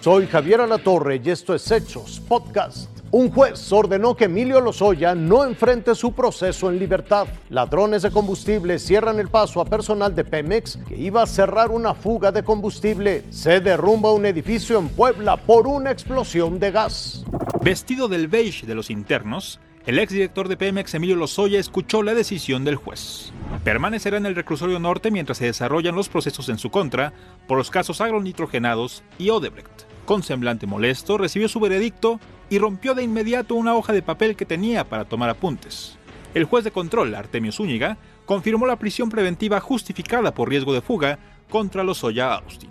Soy Javier Alatorre y esto es Hechos Podcast. Un juez ordenó que Emilio Lozoya no enfrente su proceso en libertad. Ladrones de combustible cierran el paso a personal de Pemex que iba a cerrar una fuga de combustible. Se derrumba un edificio en Puebla por una explosión de gas. Vestido del beige de los internos, el exdirector de Pemex, Emilio Lozoya, escuchó la decisión del juez. Permanecerá en el reclusorio norte mientras se desarrollan los procesos en su contra por los casos agronitrogenados y Odebrecht. Con semblante molesto, recibió su veredicto y rompió de inmediato una hoja de papel que tenía para tomar apuntes. El juez de control, Artemio Zúñiga, confirmó la prisión preventiva justificada por riesgo de fuga contra Lozoya Austin.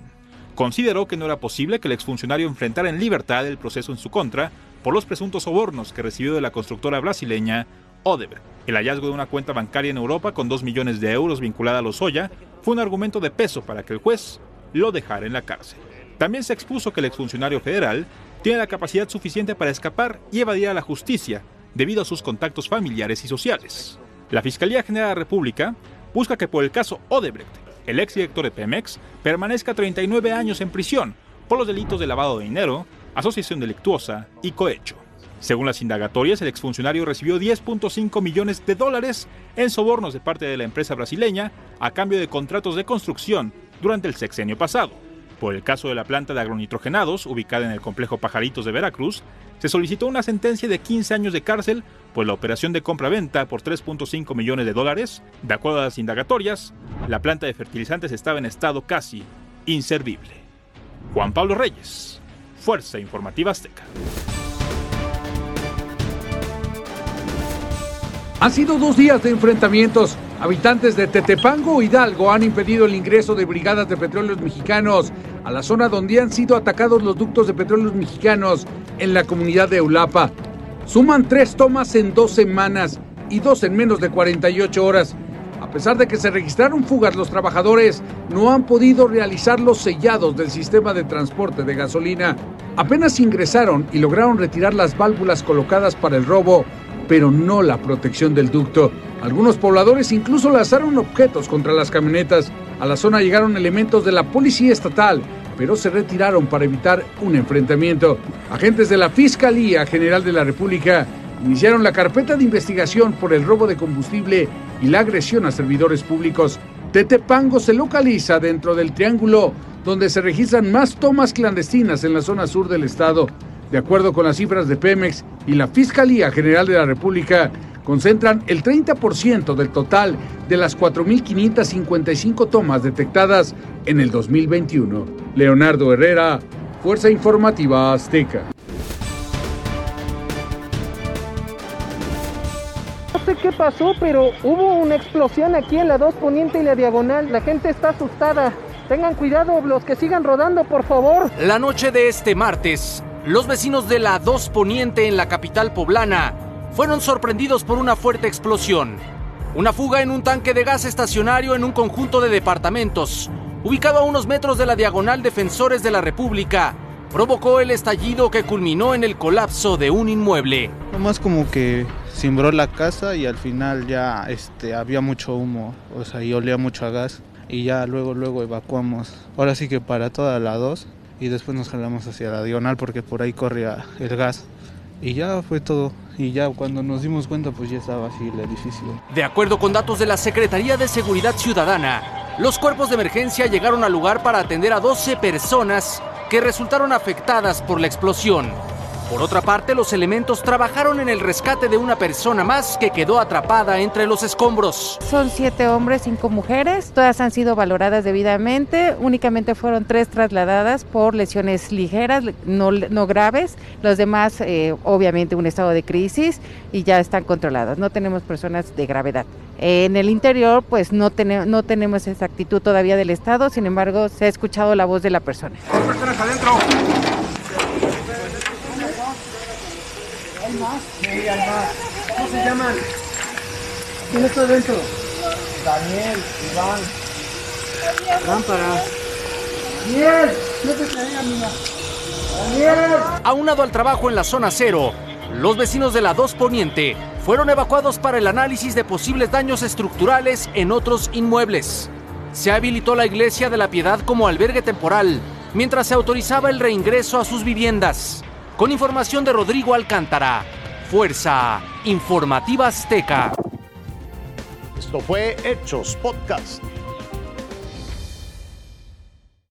Consideró que no era posible que el exfuncionario enfrentara en libertad el proceso en su contra por los presuntos sobornos que recibió de la constructora brasileña Odebrecht. El hallazgo de una cuenta bancaria en Europa con 2 millones de euros vinculada a Lozoya fue un argumento de peso para que el juez lo dejara en la cárcel. También se expuso que el exfuncionario federal tiene la capacidad suficiente para escapar y evadir a la justicia debido a sus contactos familiares y sociales. La Fiscalía General de la República busca que por el caso Odebrecht, el exdirector de Pemex permanezca 39 años en prisión por los delitos de lavado de dinero, asociación delictuosa y cohecho. Según las indagatorias, el exfuncionario recibió 10.5 millones de dólares en sobornos de parte de la empresa brasileña a cambio de contratos de construcción durante el sexenio pasado. Por el caso de la planta de agronitrogenados, ubicada en el complejo Pajaritos de Veracruz, se solicitó una sentencia de 15 años de cárcel por la operación de compra-venta por 3.5 millones de dólares. De acuerdo a las indagatorias, la planta de fertilizantes estaba en estado casi inservible. Juan Pablo Reyes, Fuerza Informativa Azteca. Han sido dos días de enfrentamientos. Habitantes de Tetepango, Hidalgo, han impedido el ingreso de brigadas de petróleos mexicanos a la zona donde han sido atacados los ductos de petróleos mexicanos en la comunidad de Eulapa. Suman tres tomas en dos semanas y dos en menos de 48 horas. A pesar de que se registraron fugas, los trabajadores no han podido realizar los sellados del sistema de transporte de gasolina. Apenas ingresaron y lograron retirar las válvulas colocadas para el robo, pero no la protección del ducto. Algunos pobladores incluso lanzaron objetos contra las camionetas. A la zona llegaron elementos de la policía estatal, pero se retiraron para evitar un enfrentamiento. Agentes de la Fiscalía General de la República iniciaron la carpeta de investigación por el robo de combustible y la agresión a servidores públicos. Tetepango se localiza dentro del triángulo donde se registran más tomas clandestinas en la zona sur del estado. De acuerdo con las cifras de Pemex y la Fiscalía General de la República, concentran el 30% del total de las 4.555 tomas detectadas en el 2021. Leonardo Herrera, Fuerza Informativa Azteca. sé qué pasó, pero hubo una explosión aquí en la 2 Poniente y la Diagonal. La gente está asustada. Tengan cuidado los que sigan rodando, por favor. La noche de este martes, los vecinos de la 2 Poniente en la capital poblana fueron sorprendidos por una fuerte explosión. Una fuga en un tanque de gas estacionario en un conjunto de departamentos, ubicado a unos metros de la diagonal Defensores de la República, provocó el estallido que culminó en el colapso de un inmueble. Nomás como que cimbró la casa y al final ya este, había mucho humo, o sea, y olía mucho a gas. Y ya luego, luego evacuamos. Ahora sí que para toda la 2 y después nos jalamos hacia la diagonal porque por ahí corría el gas. Y ya fue todo. Y ya cuando nos dimos cuenta, pues ya estaba así el edificio. De acuerdo con datos de la Secretaría de Seguridad Ciudadana, los cuerpos de emergencia llegaron al lugar para atender a 12 personas que resultaron afectadas por la explosión. Por otra parte, los elementos trabajaron en el rescate de una persona más que quedó atrapada entre los escombros. Son siete hombres, cinco mujeres. Todas han sido valoradas debidamente. Únicamente fueron tres trasladadas por lesiones ligeras, no, no graves. Los demás, eh, obviamente, un estado de crisis y ya están controladas. No tenemos personas de gravedad. En el interior, pues no, tenemos no tenemos esa actitud todavía del Estado, sin embargo, se ha escuchado la voz de la persona. personas adentro! ¿Hay más? Sí, hay más. ¿Cómo se llaman? ¿Quién está adentro? Daniel, Iván. Daniel, métete ahí, amiga. Daniel. Aunado al trabajo en la zona cero, los vecinos de la 2 Poniente fueron evacuados para el análisis de posibles daños estructurales en otros inmuebles. Se habilitó la iglesia de la Piedad como albergue temporal mientras se autorizaba el reingreso a sus viviendas. Con información de Rodrigo Alcántara, Fuerza Informativa Azteca. Esto fue Hechos Podcast.